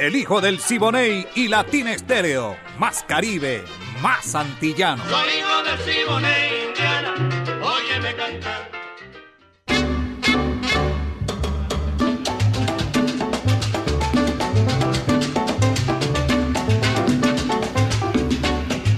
El hijo del Siboney y Latina Estéreo. Más Caribe, más antillano. Soy hijo del Siboney,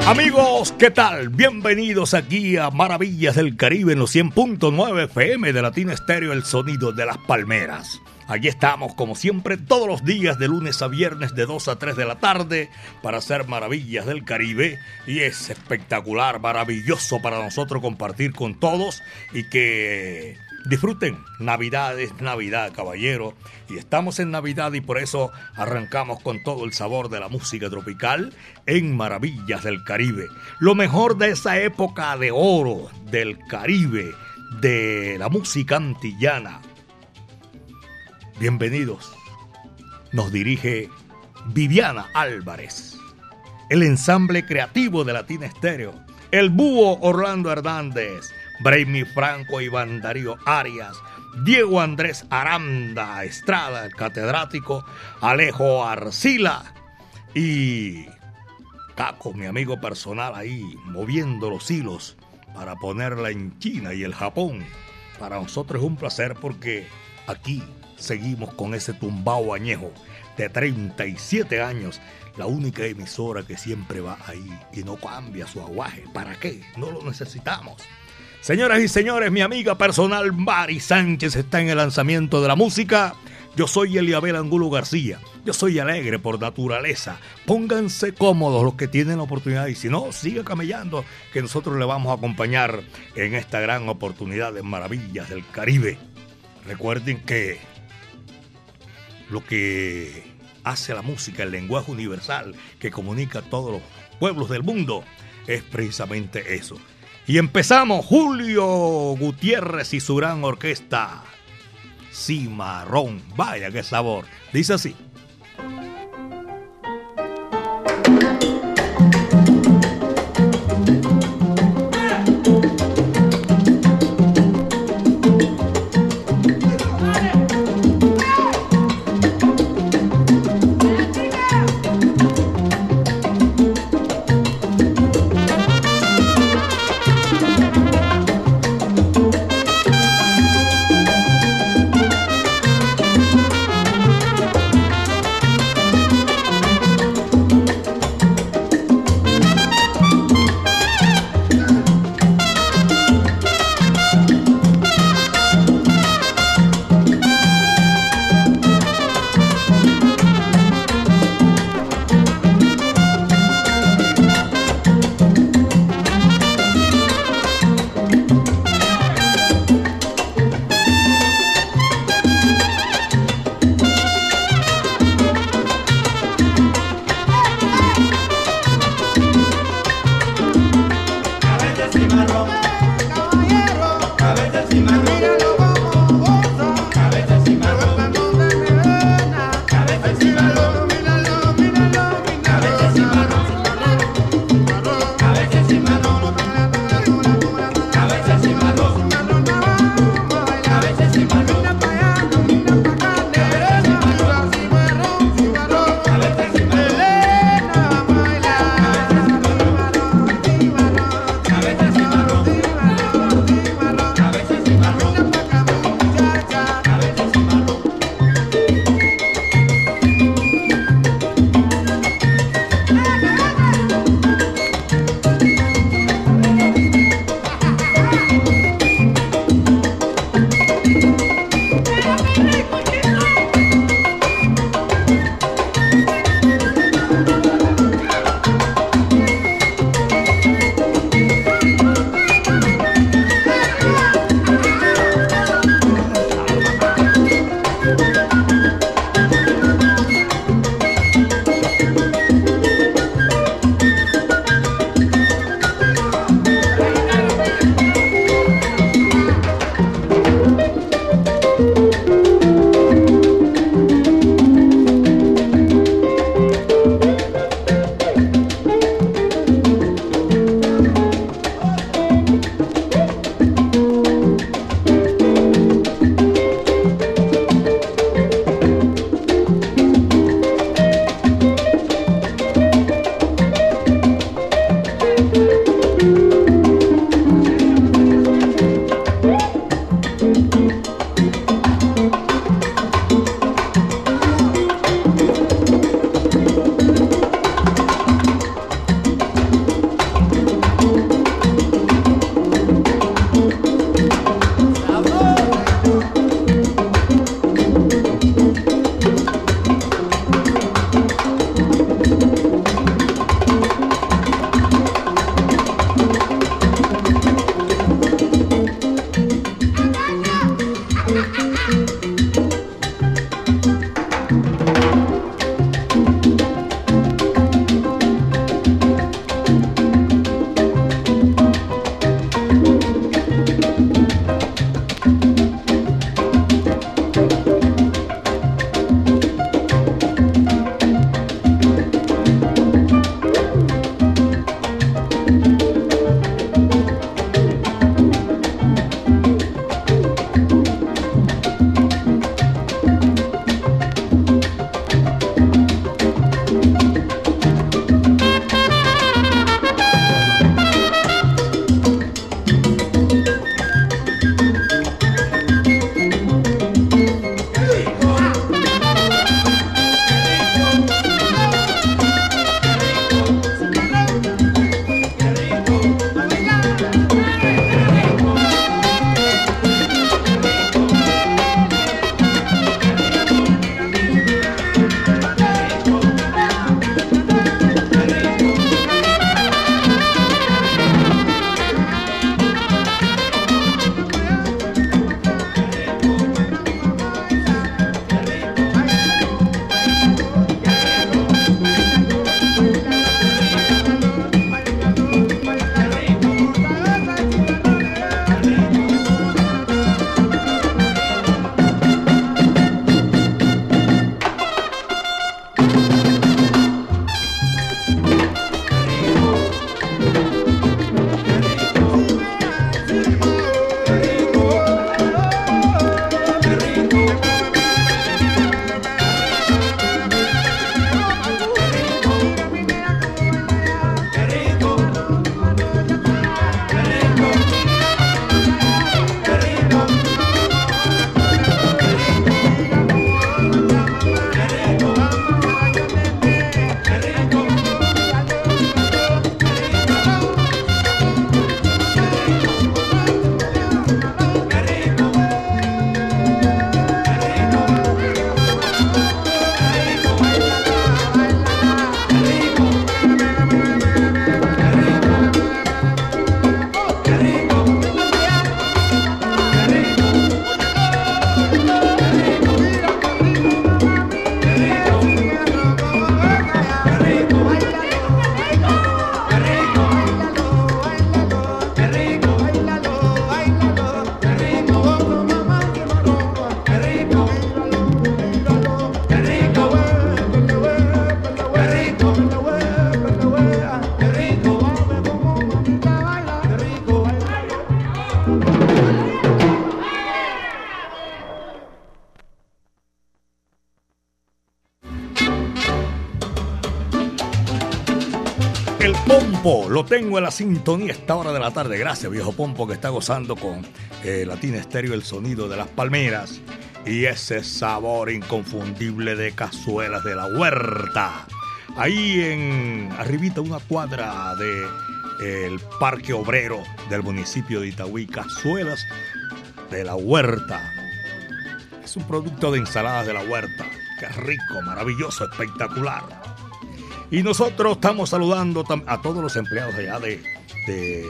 Amigos, ¿qué tal? Bienvenidos aquí a Maravillas del Caribe en los 100.9 FM de Latina Estéreo, el sonido de las palmeras. Allí estamos, como siempre, todos los días de lunes a viernes de 2 a 3 de la tarde para hacer Maravillas del Caribe. Y es espectacular, maravilloso para nosotros compartir con todos y que Disfruten, Navidad es Navidad, caballero. Y estamos en Navidad y por eso arrancamos con todo el sabor de la música tropical en Maravillas del Caribe. Lo mejor de esa época de oro del Caribe, de la música antillana. Bienvenidos. Nos dirige Viviana Álvarez. El ensamble creativo de Latina Estéreo. El búho Orlando Hernández Braimi Franco, Iván Darío Arias, Diego Andrés Aranda Estrada, el catedrático, Alejo Arcila y Caco, mi amigo personal ahí, moviendo los hilos para ponerla en China y el Japón. Para nosotros es un placer porque aquí seguimos con ese tumbao añejo de 37 años, la única emisora que siempre va ahí y no cambia su aguaje. ¿Para qué? No lo necesitamos. Señoras y señores, mi amiga personal Mari Sánchez está en el lanzamiento de la música. Yo soy Eliabel Angulo García. Yo soy alegre por naturaleza. Pónganse cómodos los que tienen la oportunidad y si no, siga camellando que nosotros le vamos a acompañar en esta gran oportunidad de maravillas del Caribe. Recuerden que lo que hace la música, el lenguaje universal que comunica a todos los pueblos del mundo, es precisamente eso y empezamos Julio Gutiérrez y su gran orquesta. Cimarrón, vaya qué sabor. Dice así. Pompo, lo tengo en la sintonía esta hora de la tarde. Gracias, viejo Pompo, que está gozando con eh, Latina Estéreo el sonido de las palmeras y ese sabor inconfundible de cazuelas de la huerta. Ahí en arribita una cuadra de el Parque Obrero del municipio de Itagüí, cazuelas de la huerta. Es un producto de ensaladas de la huerta. Qué rico, maravilloso, espectacular. Y nosotros estamos saludando a todos los empleados allá de, de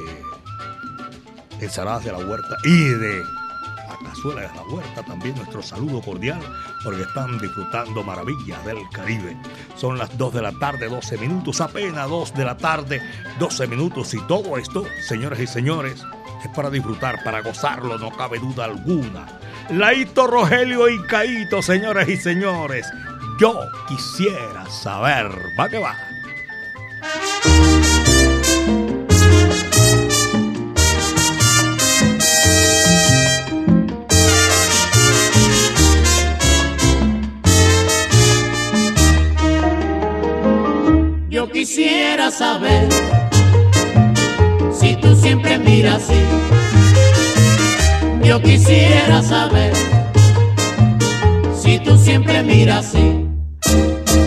ensaladas de la huerta y de la cazuela de la huerta. También nuestro saludo cordial porque están disfrutando maravillas del Caribe. Son las 2 de la tarde, 12 minutos, apenas 2 de la tarde, 12 minutos. Y todo esto, señores y señores, es para disfrutar, para gozarlo, no cabe duda alguna. Laito Rogelio y Caito, señores y señores. Yo quisiera saber, va que va. Yo quisiera saber si tú siempre miras así. Yo quisiera saber si tú siempre miras así.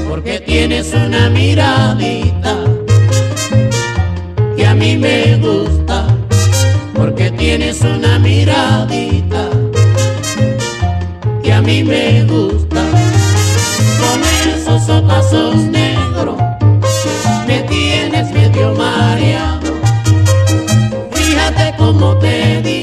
Porque tienes una miradita que a mí me gusta. Porque tienes una miradita que a mí me gusta. Con esos ojos negros me tienes medio mareado. Fíjate cómo te digo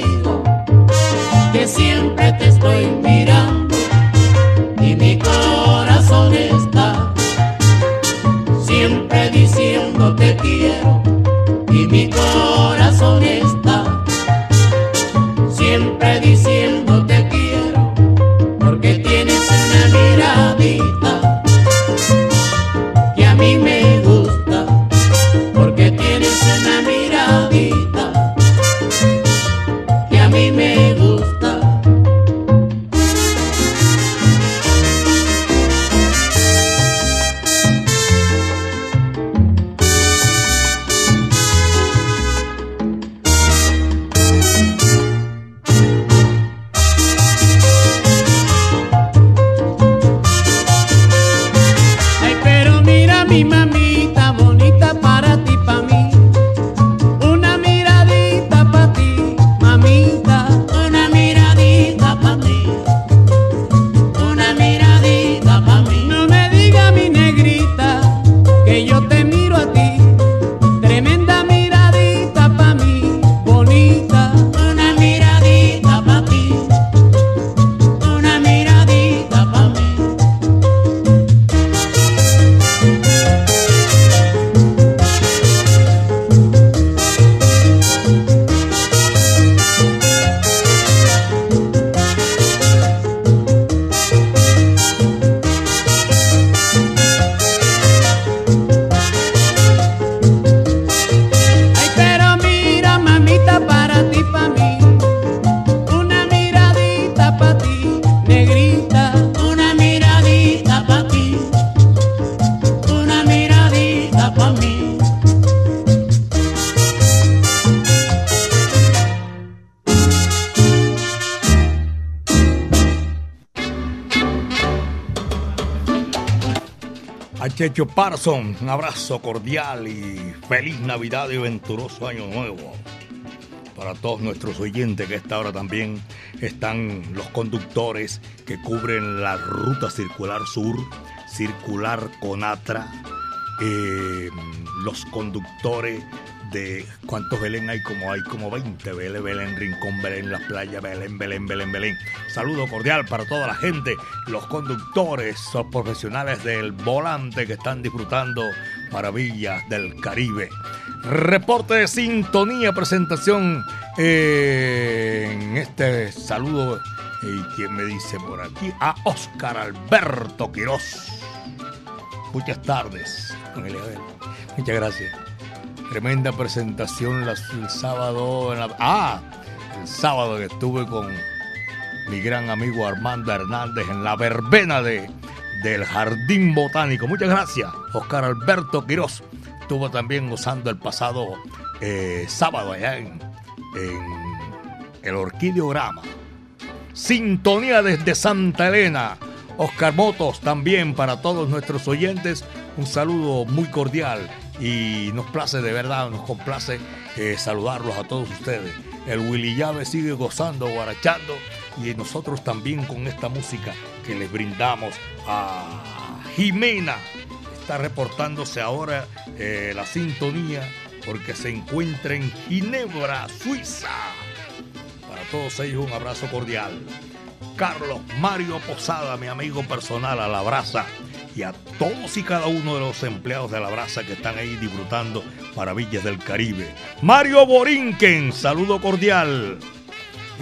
Checho Parson, un abrazo cordial y feliz Navidad y venturoso Año Nuevo. Para todos nuestros oyentes que a esta hora también están los conductores que cubren la ruta circular sur, circular Conatra, eh, los conductores de cuántos Belén hay como hay como 20 Belén, Belén, Rincón, Belén, Las Playas, Belén, Belén, Belén, Belén. Saludo cordial para toda la gente, los conductores, los profesionales del volante que están disfrutando maravillas del Caribe. Reporte de sintonía, presentación en este saludo. ¿Y quién me dice por aquí? A Oscar Alberto Quiroz. Muchas tardes. Muchas gracias. Tremenda presentación el sábado. en ah, el sábado que estuve con mi gran amigo Armando Hernández en la verbena de, del Jardín Botánico. Muchas gracias, Oscar Alberto Quiroz. estuvo también gozando el pasado eh, sábado allá en, el Orquideograma. Sintonía desde Santa Elena. Oscar Motos también para todos nuestros oyentes. Un saludo muy cordial y nos place de verdad, nos complace eh, saludarlos a todos ustedes. El Willy Llave sigue gozando, guarachando y nosotros también con esta música que les brindamos a Jimena. Está reportándose ahora eh, la sintonía porque se encuentra en Ginebra, Suiza. Para todos ellos un abrazo cordial. Carlos Mario Posada, mi amigo personal, a la brasa. Y a todos y cada uno de los empleados de la brasa que están ahí disfrutando maravillas del Caribe. Mario Borinquen, saludo cordial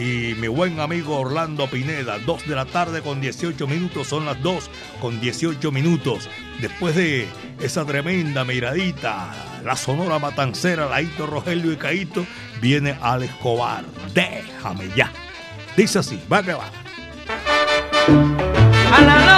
y mi buen amigo Orlando Pineda. 2 de la tarde con 18 minutos, son las 2 con 18 minutos. Después de esa tremenda miradita, la sonora matancera, Laito, Rogelio y Caito, viene Al Escobar. Déjame ya. Dice así, va que va.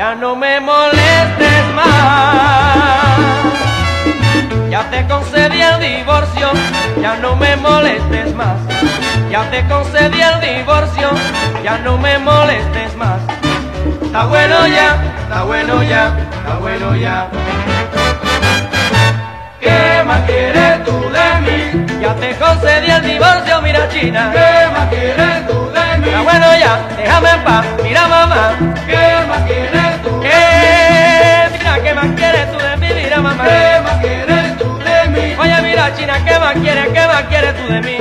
Ya no me molestes más. Ya te concedí el divorcio, ya no me molestes más. Ya te concedí el divorcio, ya no me molestes más. Está bueno ya, está bueno ya, está bueno ya. ¿Qué más quieres tú de mí? Ya te concedí el divorcio, mira China. ¿Qué más quieres tú de mí? Está bueno ya, déjame en paz, mira mamá. ¿Qué más quieres tú? Mira, ¿qué más quieres tú de mí? Mira mamá. ¿Qué más quieres tú de mí? Oye, mira China, ¿qué más quieres? ¿Qué más quieres tú de mí?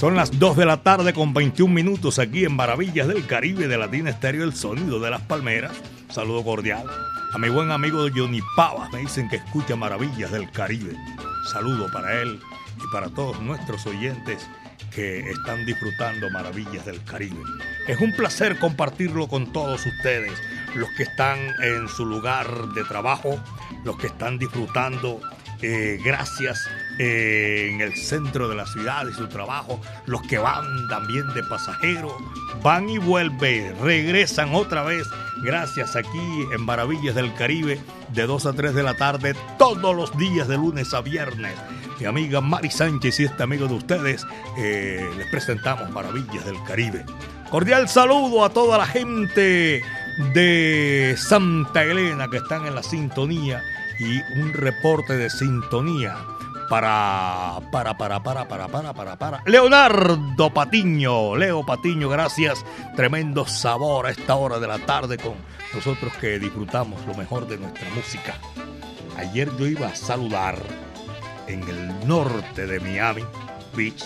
De la tarde con 21 minutos aquí en Maravillas del Caribe de Latina Estéreo, el sonido de las palmeras. Saludo cordial a mi buen amigo Johnny Pavas, me dicen que escucha Maravillas del Caribe. Saludo para él y para todos nuestros oyentes que están disfrutando Maravillas del Caribe. Es un placer compartirlo con todos ustedes, los que están en su lugar de trabajo, los que están disfrutando eh, gracias en el centro de la ciudad y su trabajo, los que van también de pasajeros, van y vuelven, regresan otra vez Gracias aquí en Maravillas del Caribe de 2 a 3 de la tarde todos los días de lunes a viernes. Mi amiga Mari Sánchez y este amigo de ustedes eh, les presentamos Maravillas del Caribe. Cordial saludo a toda la gente de Santa Elena que están en la sintonía y un reporte de sintonía para, para, para, para, para, para, para, para. Leonardo Patiño, Leo Patiño, gracias. Tremendo sabor a esta hora de la tarde con nosotros que disfrutamos lo mejor de nuestra música. Ayer yo iba a saludar en el norte de Miami Beach,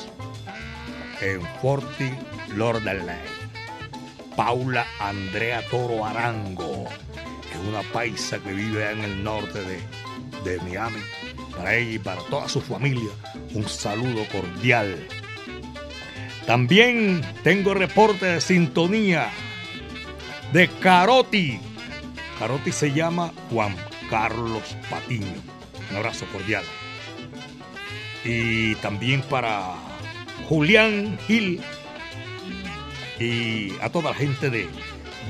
en Forty Lauderdale, Paula Andrea Toro Arango, es una paisa que vive en el norte de, de Miami para ella y para toda su familia, un saludo cordial. También tengo reporte de sintonía de Caroti. Caroti se llama Juan Carlos Patiño. Un abrazo cordial. Y también para Julián Gil y a toda la gente de,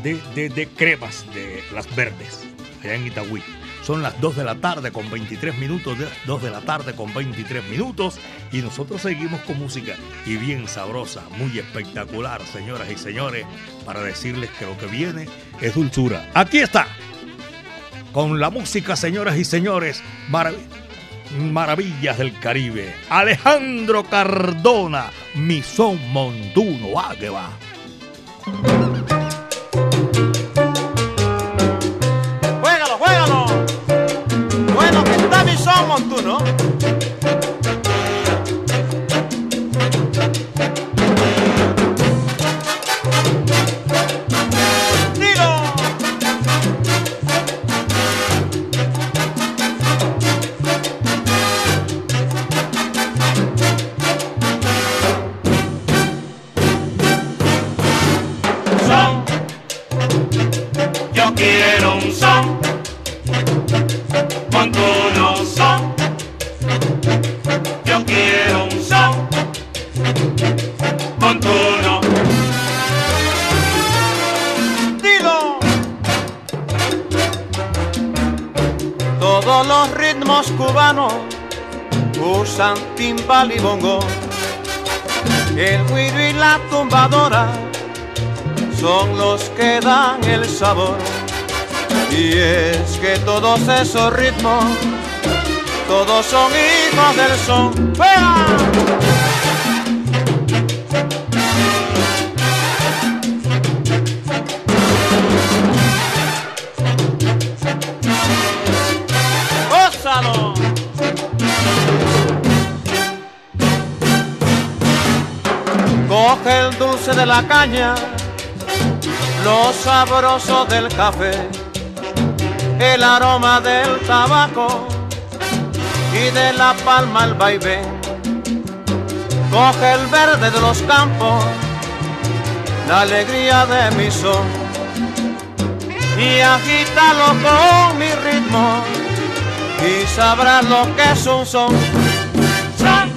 de, de, de de Las Verdes, allá en Itagüí. Son las 2 de la tarde con 23 minutos, 2 de la tarde con 23 minutos y nosotros seguimos con música y bien sabrosa, muy espectacular, señoras y señores, para decirles que lo que viene es dulzura. Aquí está, con la música, señoras y señores, marav maravillas del Caribe. Alejandro Cardona, mi son montuno, va. Somos tú, Y es que todos esos ritmos, todos son hijos del son. ¡Fuera! el dulce de la caña, lo sabroso del café, el aroma del tabaco y de la palma el vaivén. Coge el verde de los campos, la alegría de mi son y agítalo con mi ritmo y sabrás lo que es un son. Son,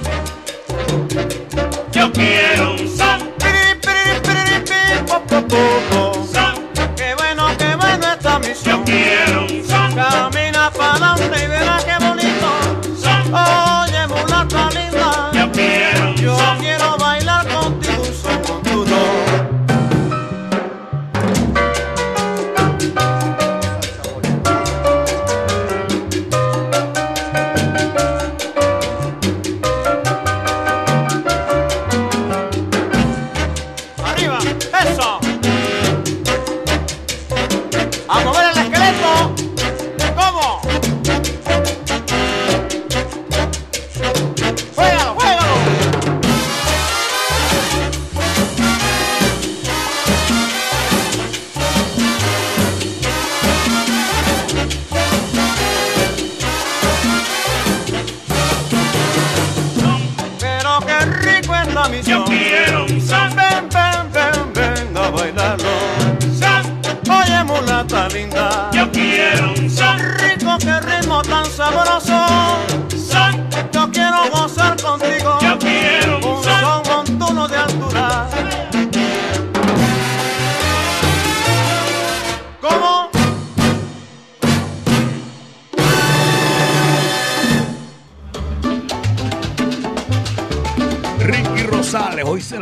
yo quiero un son.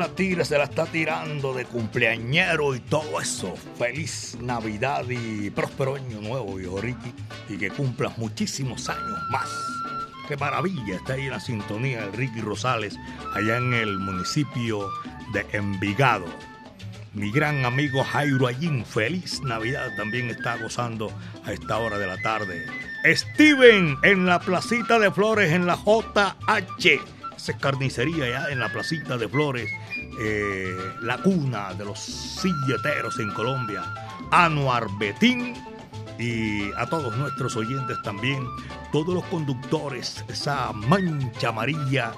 Hoy se la está tirando de cumpleañero y todo eso. Feliz Navidad y próspero año nuevo, viejo Ricky. Y que cumplas muchísimos años más. Qué maravilla está ahí la sintonía de Ricky Rosales, allá en el municipio de Envigado. Mi gran amigo Jairo Allín, feliz Navidad, también está gozando a esta hora de la tarde. Steven en la placita de flores en la JH. Carnicería ya en la placita de flores, eh, la cuna de los silleteros en Colombia. Anuar Betín y a todos nuestros oyentes también, todos los conductores, esa mancha amarilla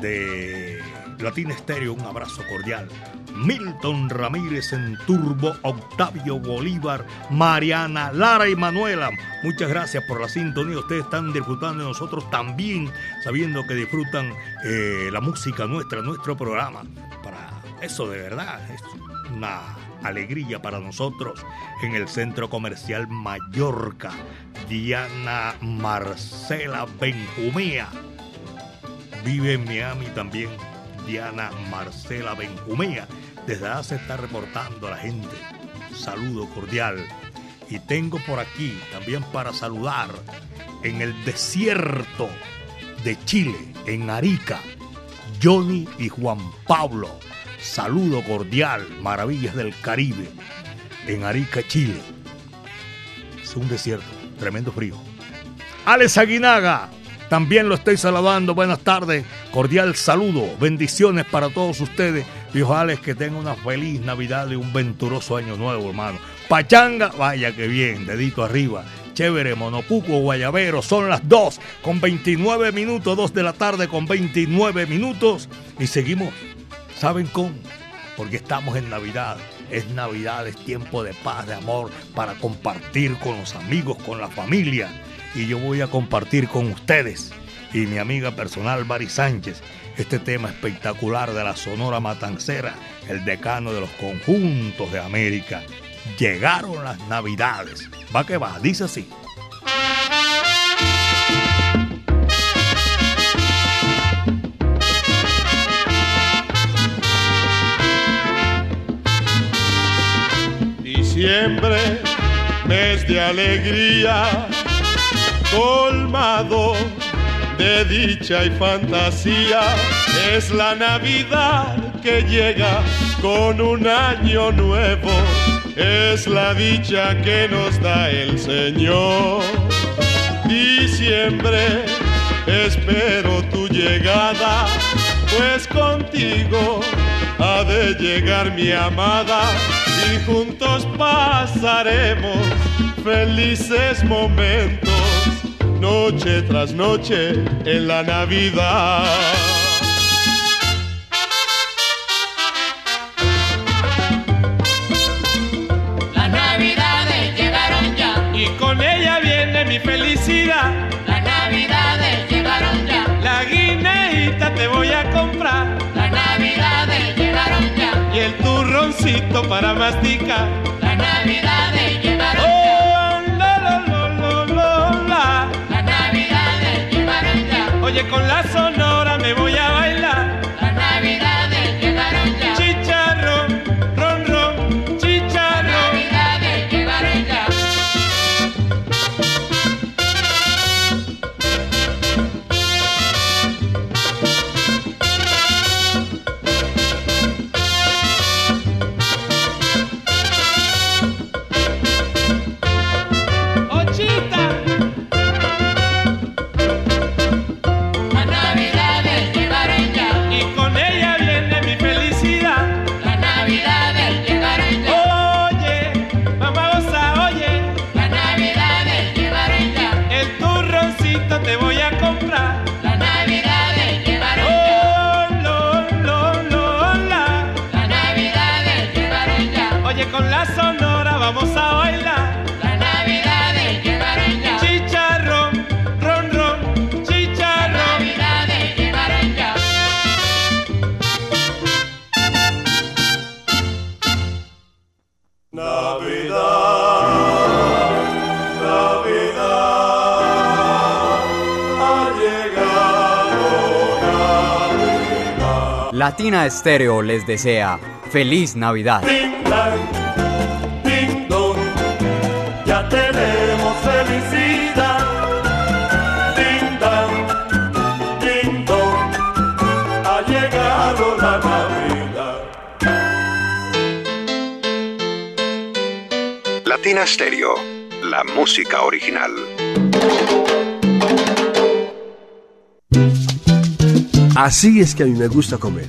de Latina Estéreo, un abrazo cordial. Milton Ramírez en Turbo, Octavio Bolívar, Mariana, Lara y Manuela. Muchas gracias por la sintonía. Ustedes están disfrutando de nosotros también, sabiendo que disfrutan eh, la música nuestra, nuestro programa. Para eso de verdad es una alegría para nosotros en el Centro Comercial Mallorca. Diana Marcela Benjumea vive en Miami también. Diana Marcela Benjumea. Desde allá se está reportando a la gente. Saludo cordial. Y tengo por aquí también para saludar en el desierto de Chile, en Arica, Johnny y Juan Pablo. Saludo cordial, maravillas del Caribe, en Arica, Chile. Es un desierto, tremendo frío. Alex Aguinaga, también lo estoy saludando. Buenas tardes, cordial saludo, bendiciones para todos ustedes. Dijo Alex que tenga una feliz Navidad y un venturoso año nuevo, hermano. Pachanga, vaya que bien, dedito arriba. Chévere, Monopuco, Guayabero, son las 2 con 29 minutos, 2 de la tarde con 29 minutos. Y seguimos, ¿saben cómo? Porque estamos en Navidad. Es Navidad, es tiempo de paz, de amor, para compartir con los amigos, con la familia. Y yo voy a compartir con ustedes y mi amiga personal Bari Sánchez este tema espectacular de la Sonora Matancera, el decano de los conjuntos de América. Llegaron las Navidades. Va que va, dice así. Diciembre, mes de alegría, colmado de dicha y fantasía, es la Navidad que llega con un año nuevo, es la dicha que nos da el Señor. Diciembre, espero tu llegada, pues contigo ha de llegar mi amada. Y juntos pasaremos felices momentos, noche tras noche en la Navidad. Las navidades llegaron ya, Y con ella viene mi felicidad, las navidades llegaron ya, la guineíta te voy a comprar. Las navidades llegaron ya, y el turroncito para masticar. Con la Latina Estéreo les desea feliz Navidad. ya tenemos felicidad. Ding ding ha llegado la Navidad. Latina Stereo, la música original. Así es que a mí me gusta comer.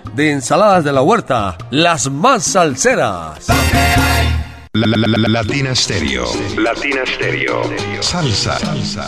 de ensaladas de la huerta, las más salseras. Latina Stereo. Latina Stereo. Salsa. Salsa.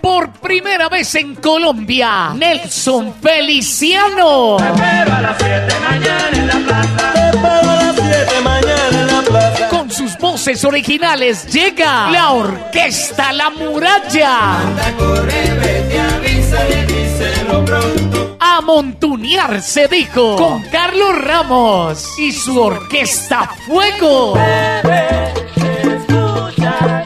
Por primera vez en Colombia, Nelson Feliciano. Te espero a las 7 mañana en la plaza. Te espero a las 7 mañana en la plaza. Con sus voces originales llega la orquesta La Muralla. A montunear se dijo con Carlos Ramos y su orquesta Fuego. Escucha.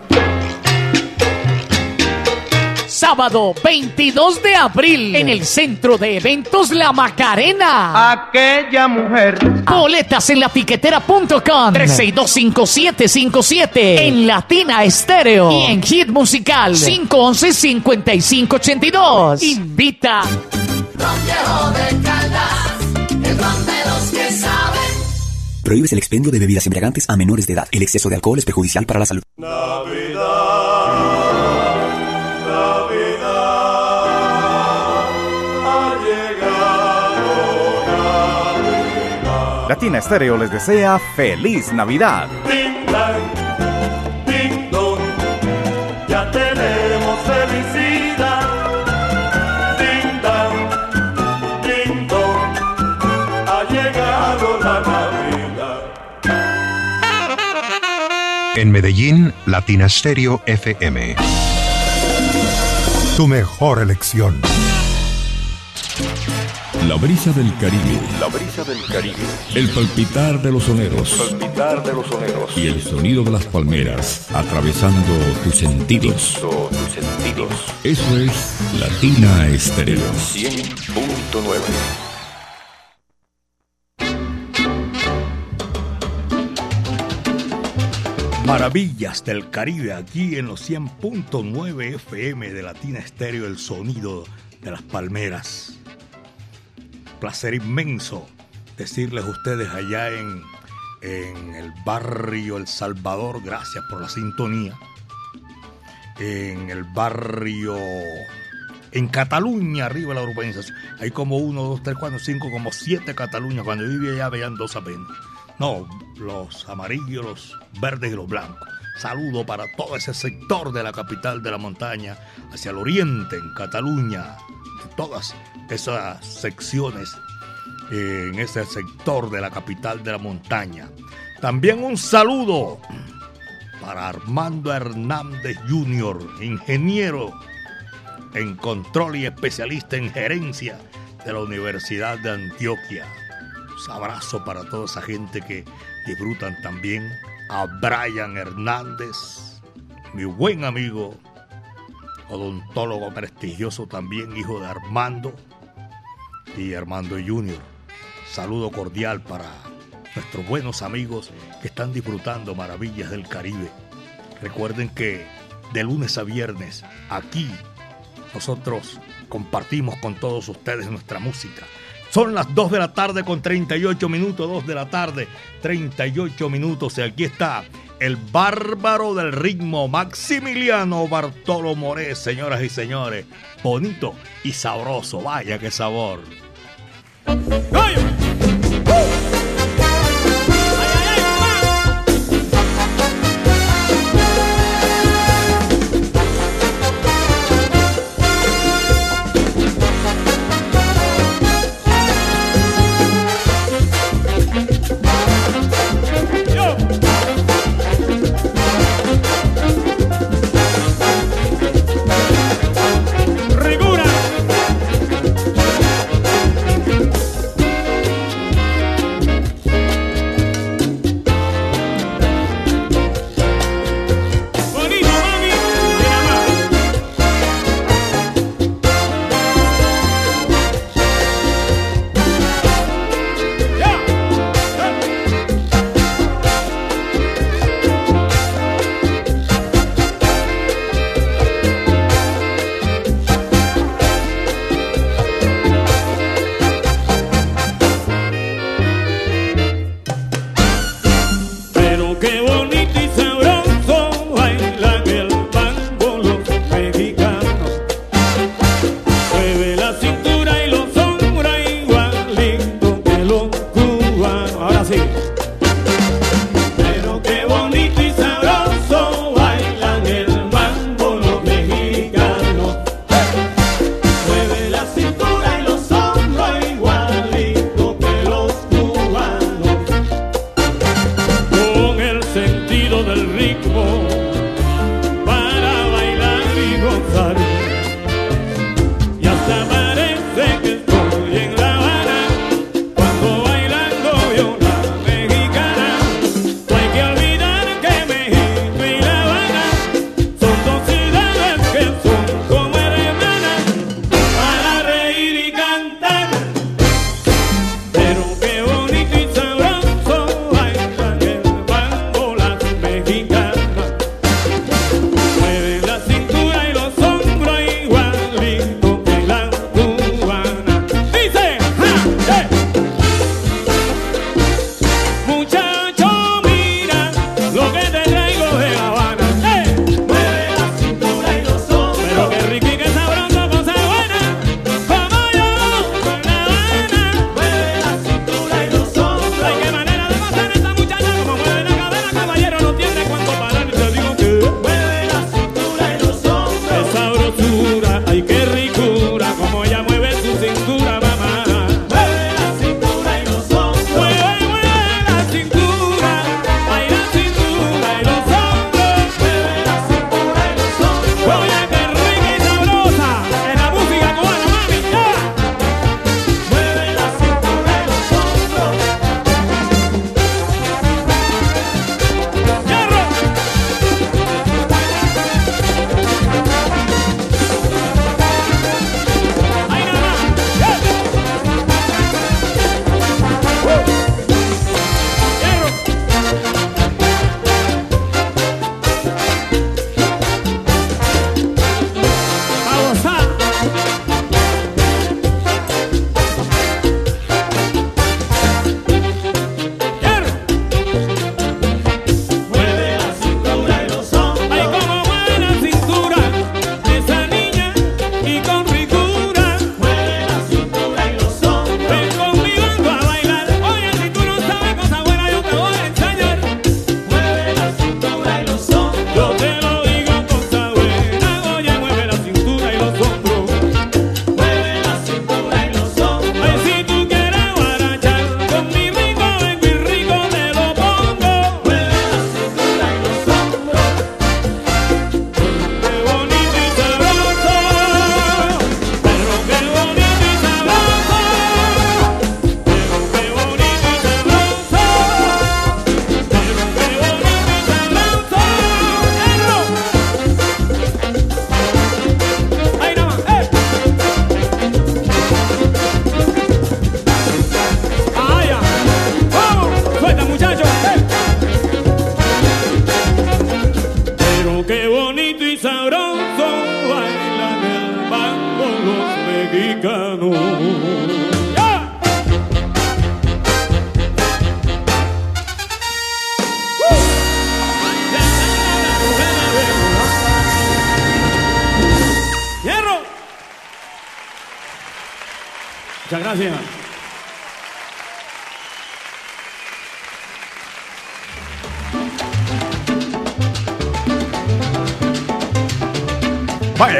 Sábado 22 de abril en el centro de eventos La Macarena. Aquella mujer. Boletas en la tiquetera.com 3625757 en Latina Estéreo y en Hit Musical 511-5582. Invita. De Caldas, el ron de los que saben. Prohíbes el expendio de bebidas embriagantes a menores de edad. El exceso de alcohol es perjudicial para la salud. Latina Estéreo les desea feliz Navidad. Ding dong, ding dong, ya tenemos felicidad. Ding dong, ding dong, ha llegado la Navidad. En Medellín, Latina Stereo FM. Tu mejor elección. La brisa del Caribe. La brisa del Caribe. El palpitar de los soneros. El palpitar de los soneros. Y el sonido de las palmeras atravesando tus sentidos. tus sentidos. Eso es Latina Estéreo. 100.9. Maravillas del Caribe aquí en los 100.9 FM de Latina Estéreo, el sonido de las palmeras. Placer inmenso decirles a ustedes allá en, en el barrio El Salvador, gracias por la sintonía. En el barrio, en Cataluña, arriba la urbanización. Hay como uno, dos, tres, cuatro, cinco, como siete Cataluña. Cuando yo vivía allá veían dos apenas. No, los amarillos, los verdes y los blancos. Saludo para todo ese sector de la capital de la montaña, hacia el oriente, en Cataluña, todas esas secciones en ese sector de la capital de la montaña. También un saludo para Armando Hernández Jr., ingeniero en control y especialista en gerencia de la Universidad de Antioquia. Un abrazo para toda esa gente que disfrutan también. A Brian Hernández, mi buen amigo, odontólogo prestigioso también, hijo de Armando y Armando Jr. Saludo cordial para nuestros buenos amigos que están disfrutando maravillas del Caribe. Recuerden que de lunes a viernes aquí nosotros compartimos con todos ustedes nuestra música. Son las 2 de la tarde con 38 minutos, 2 de la tarde, 38 minutos. Y aquí está el bárbaro del ritmo, Maximiliano Bartolo Moré, señoras y señores. Bonito y sabroso, vaya qué sabor.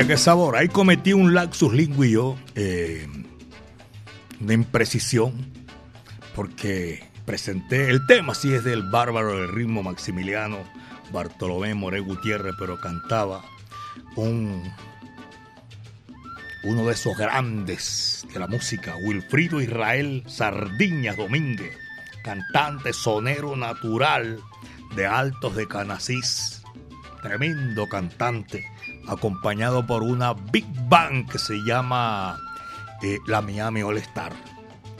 Vaya, qué sabor. Ahí cometí un laxus lingui yo, eh, una imprecisión, porque presenté el tema, sí es del bárbaro del ritmo Maximiliano Bartolomé More Gutiérrez, pero cantaba un uno de esos grandes de la música, Wilfrido Israel Sardiñas Domínguez, cantante sonero natural de Altos de Canasís, tremendo cantante, acompañado por una big band que se llama eh, la Miami All Star.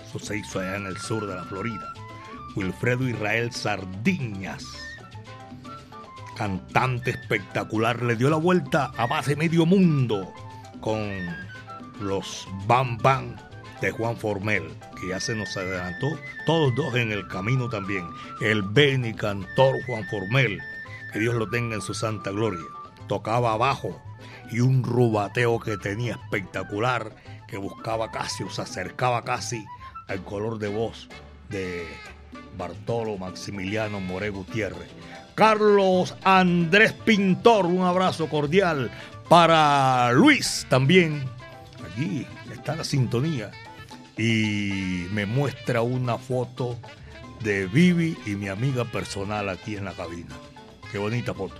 Eso se hizo allá en el sur de la Florida. Wilfredo Israel Sardiñas, cantante espectacular, le dio la vuelta a más de medio mundo con los Bam Bam de Juan Formel, que ya se nos adelantó, todos dos en el camino también. El Beni cantor Juan Formel, que Dios lo tenga en su santa gloria, tocaba abajo y un rubateo que tenía espectacular, que buscaba casi o se acercaba casi al color de voz de Bartolo Maximiliano More Gutiérrez. Carlos Andrés Pintor, un abrazo cordial para Luis también. Allí está la sintonía. Y me muestra una foto de Vivi y mi amiga personal aquí en la cabina. Qué bonita foto.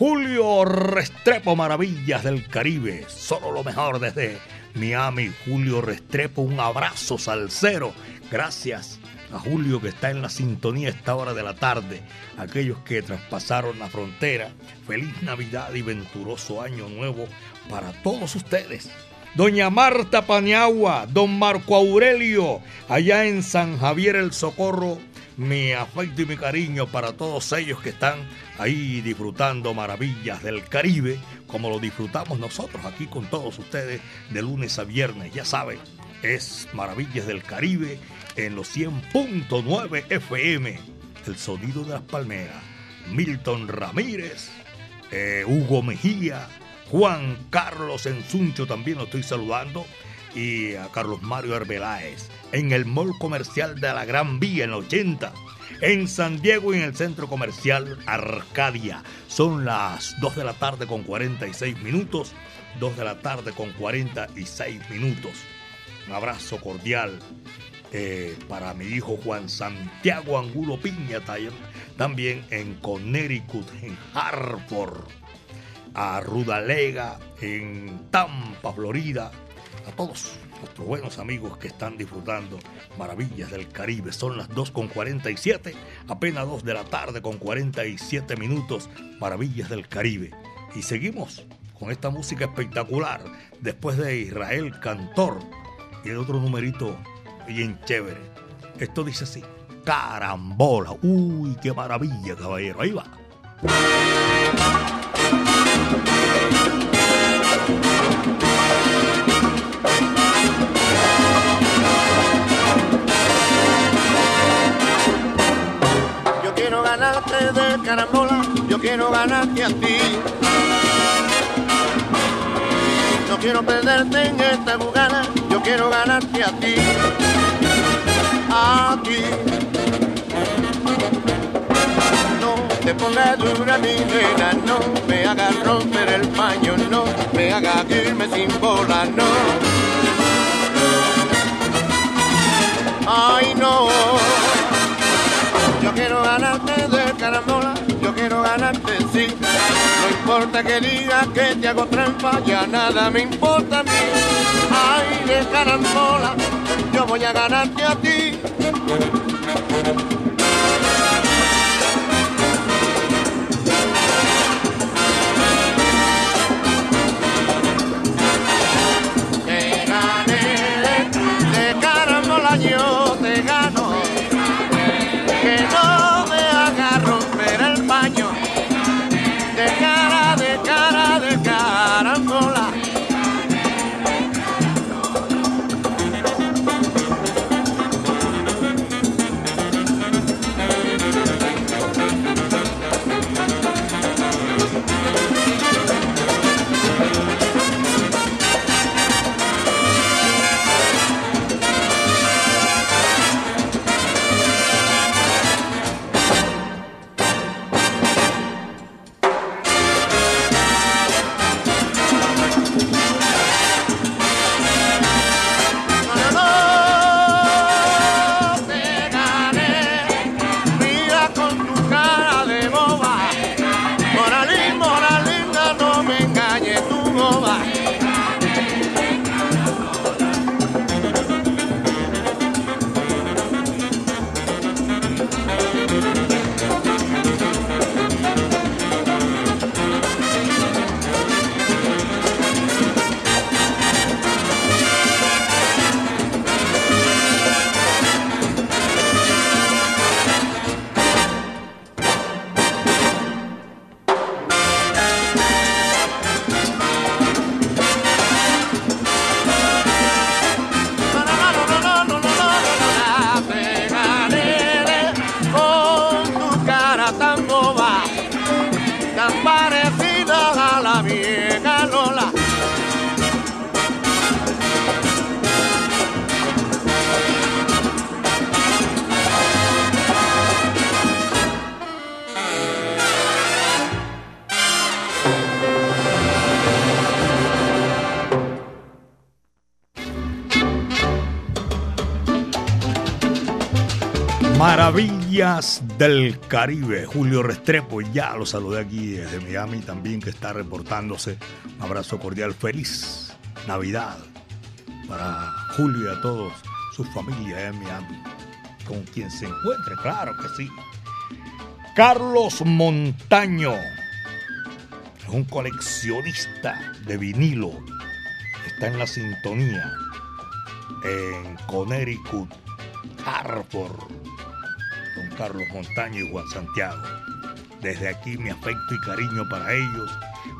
Julio Restrepo, Maravillas del Caribe. Solo lo mejor desde Miami. Julio Restrepo, un abrazo salsero. Gracias a Julio que está en la sintonía a esta hora de la tarde. Aquellos que traspasaron la frontera. Feliz Navidad y venturoso año nuevo para todos ustedes. Doña Marta Paniagua, don Marco Aurelio, allá en San Javier el Socorro, mi afecto y mi cariño para todos ellos que están ahí disfrutando maravillas del Caribe, como lo disfrutamos nosotros aquí con todos ustedes de lunes a viernes. Ya saben, es Maravillas del Caribe en los 100.9 FM, el sonido de las palmeras. Milton Ramírez, eh, Hugo Mejía, Juan Carlos Ensuncho también lo estoy saludando y a Carlos Mario Arbeláez en el mall comercial de la Gran Vía en la 80 en San Diego y en el centro comercial Arcadia. Son las 2 de la tarde con 46 minutos 2 de la tarde con 46 minutos. Un abrazo cordial eh, para mi hijo Juan Santiago Angulo Piña también en Connecticut en Hartford a Rudalega, en Tampa, Florida, a todos nuestros buenos amigos que están disfrutando maravillas del Caribe. Son las 2.47, apenas 2 de la tarde con 47 minutos, maravillas del Caribe. Y seguimos con esta música espectacular, después de Israel Cantor y el otro numerito bien chévere. Esto dice así, carambola, uy, qué maravilla, caballero, ahí va. Yo de carambola, yo quiero ganarte a ti. No quiero perderte en esta bugana, yo quiero ganarte a ti. A ti. No te pongas dura mi nena, no me hagas romper el paño, no me hagas irme sin bola, no. Ay no. Yo quiero ganarte de carambola, yo quiero ganarte sí. No importa que digas que te hago trampa, ya nada me importa a mí. Ay, de carambola, yo voy a ganarte a ti. Del Caribe, Julio Restrepo, ya lo saludé aquí desde Miami también que está reportándose. Un abrazo cordial, feliz Navidad para Julio y a todos su familia en Miami, con quien se encuentre, claro que sí. Carlos Montaño es un coleccionista de vinilo, está en la sintonía en Connecticut, Hartford Carlos Montaño y Juan Santiago. Desde aquí mi afecto y cariño para ellos,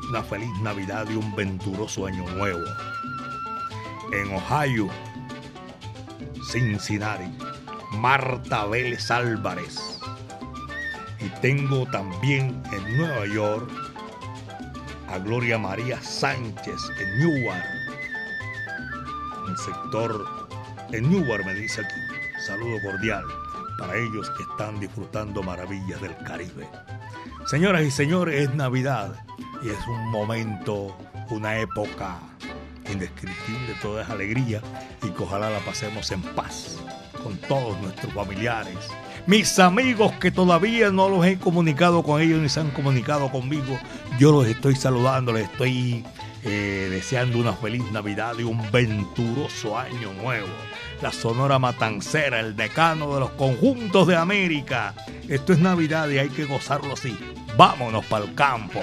una feliz Navidad y un venturoso año nuevo. En Ohio, Cincinnati, Marta Vélez Álvarez. Y tengo también en Nueva York a Gloria María Sánchez en Newark. El sector, en Newark me dice aquí. Saludo cordial para ellos que están disfrutando maravillas del Caribe. Señoras y señores, es Navidad y es un momento, una época indescriptible, toda es alegría y que ojalá la pasemos en paz con todos nuestros familiares. Mis amigos que todavía no los he comunicado con ellos ni se han comunicado conmigo, yo los estoy saludando, les estoy eh, deseando una feliz Navidad y un venturoso año nuevo la Sonora Matancera, el decano de los conjuntos de América. Esto es Navidad y hay que gozarlo así. Vámonos para el campo.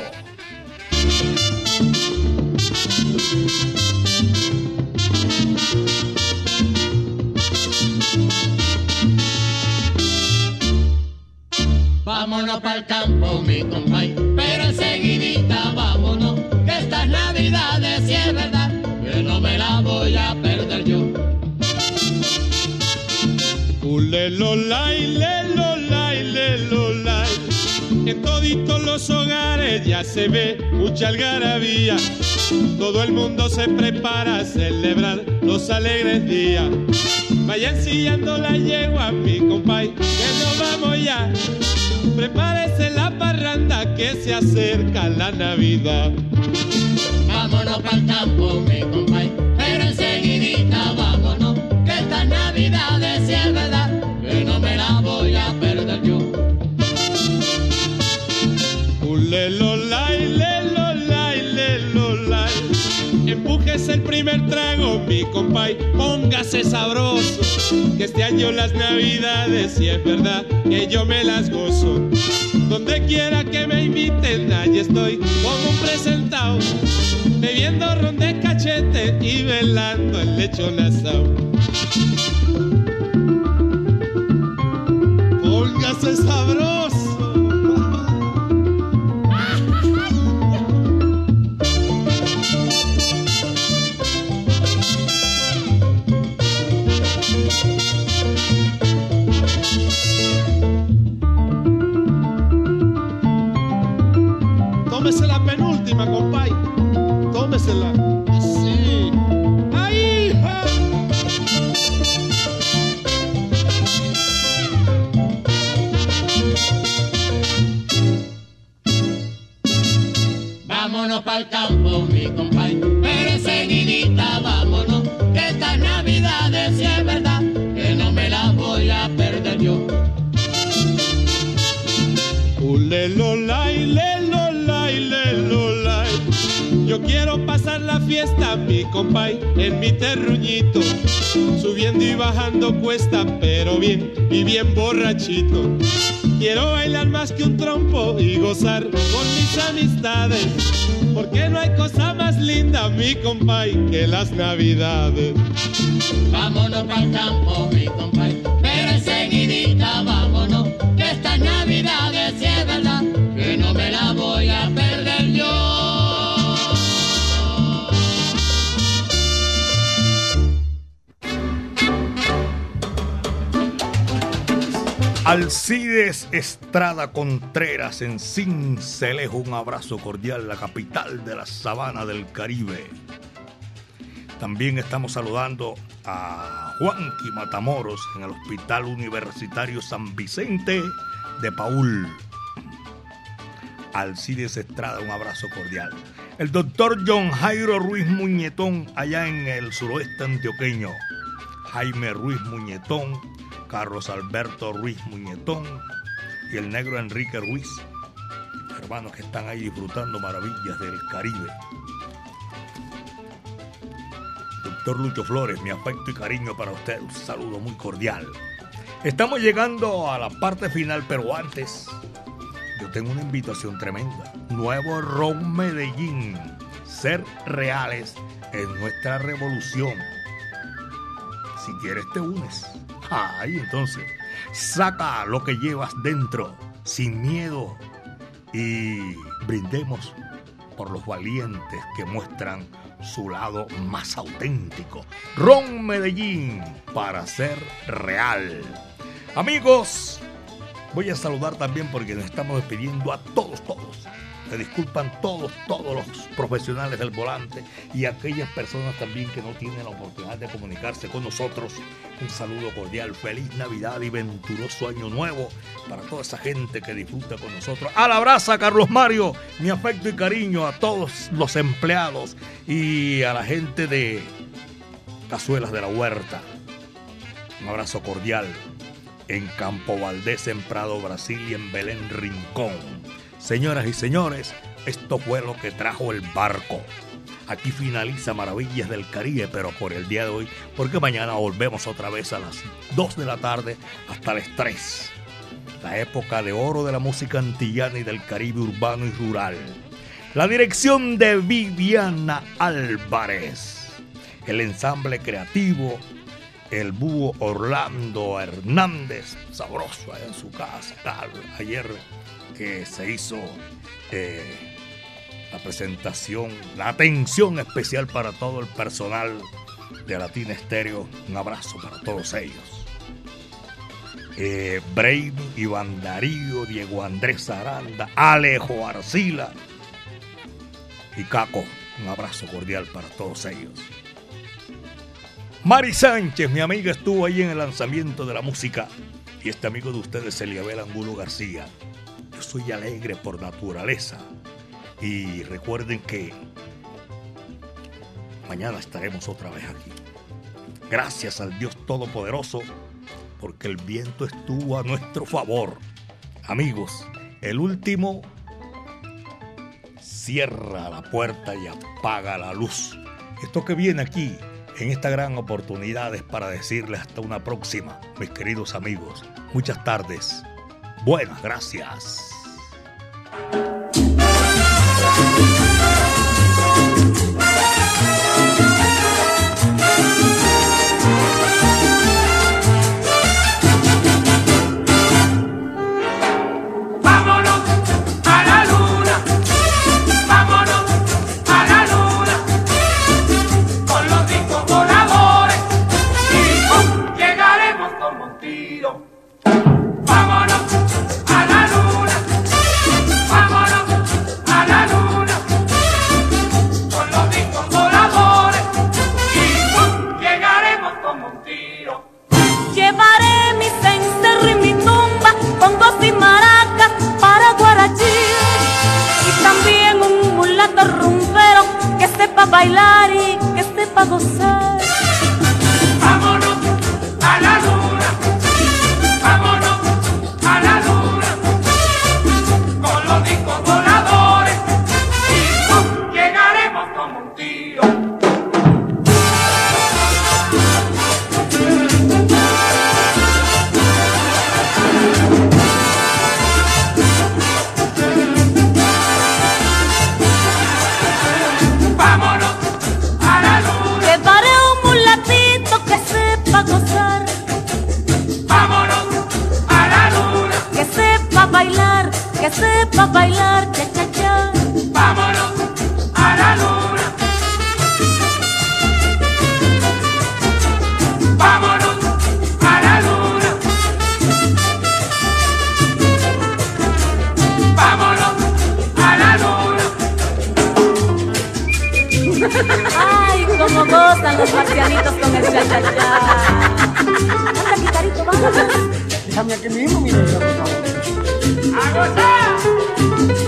Vámonos para el campo, mi compay, Ulelolay, lelolay, lelolay. En toditos los hogares ya se ve mucha algarabía. Todo el mundo se prepara a celebrar los alegres días. Vayan sillando la yegua, mi compay, que nos vamos ya. Prepárese la parranda que se acerca la Navidad. Vámonos para el campo, mi compay, pero enseguidita vámonos, que estas navidades si es verdad, voy a perder yo. Ulelolay, lelolay, lelolay. Empújese el primer trago, mi compay, póngase sabroso. Que este año las navidades, si es verdad, que yo me las gozo. Donde quiera que me inviten, allí estoy como un presentado. Bebiendo ron de cachete y velando el lechón asado. Póngase sabroso. El campo, mi compay, pero enseguidita vámonos, que estas navidades si es verdad, que no me las voy a perder yo. Ulelolay, lelolay, lelolay. Yo quiero pasar la fiesta, mi compay, en mi terruñito. Subiendo y bajando cuesta, pero bien y bien borrachito. Quiero bailar más que un trompo y gozar con mis amistades. Porque no hay cosa más linda, mi compay, que las navidades. Vámonos para el campo, mi compay, pero enseguidita vámonos, que estas navidades si es verdad, que no me la voy a Alcides Estrada Contreras en Cincelejo, un abrazo cordial, la capital de la sabana del Caribe. También estamos saludando a Juanqui Matamoros en el Hospital Universitario San Vicente de Paul. Alcides Estrada, un abrazo cordial. El doctor John Jairo Ruiz Muñetón, allá en el suroeste antioqueño. Jaime Ruiz Muñetón Carlos Alberto Ruiz Muñetón y el negro Enrique Ruiz, hermanos que están ahí disfrutando maravillas del Caribe. Doctor Lucho Flores, mi afecto y cariño para usted, un saludo muy cordial. Estamos llegando a la parte final, pero antes yo tengo una invitación tremenda. Nuevo Ron Medellín. Ser reales en nuestra revolución. Si quieres te unes. Ahí entonces, saca lo que llevas dentro, sin miedo, y brindemos por los valientes que muestran su lado más auténtico. Ron Medellín, para ser real. Amigos, voy a saludar también porque nos estamos despidiendo a todos, todos. Se disculpan todos, todos los profesionales del volante y aquellas personas también que no tienen la oportunidad de comunicarse con nosotros. Un saludo cordial, feliz Navidad y venturoso Año Nuevo para toda esa gente que disfruta con nosotros. A la brasa, Carlos Mario, mi afecto y cariño a todos los empleados y a la gente de Cazuelas de la Huerta. Un abrazo cordial en Campo Valdés, en Prado, Brasil y en Belén Rincón. Señoras y señores, esto fue lo que trajo el barco. Aquí finaliza Maravillas del Caribe, pero por el día de hoy, porque mañana volvemos otra vez a las 2 de la tarde hasta las 3. La época de oro de la música antillana y del Caribe urbano y rural. La dirección de Viviana Álvarez. El ensamble creativo el búho Orlando Hernández, sabroso en su casa, tal, ayer que se hizo eh, la presentación, la atención especial para todo el personal de Latina Estéreo, un abrazo para todos ellos. Eh, Iván Darío, Diego Andrés Aranda, Alejo Arcila y Caco, un abrazo cordial para todos ellos. Mari Sánchez, mi amiga, estuvo ahí en el lanzamiento de la música. Y este amigo de ustedes, Eliabel Angulo García. Yo soy alegre por naturaleza. Y recuerden que mañana estaremos otra vez aquí. Gracias al Dios Todopoderoso, porque el viento estuvo a nuestro favor. Amigos, el último cierra la puerta y apaga la luz. Esto que viene aquí en esta gran oportunidad es para decirles hasta una próxima, mis queridos amigos. Muchas tardes. Buenas gracias. Los marcianitos con el cha cha cha. Anda, guitarito, vamos. Déjame aquí mismo, mi negra, por favor. ¡A gozar!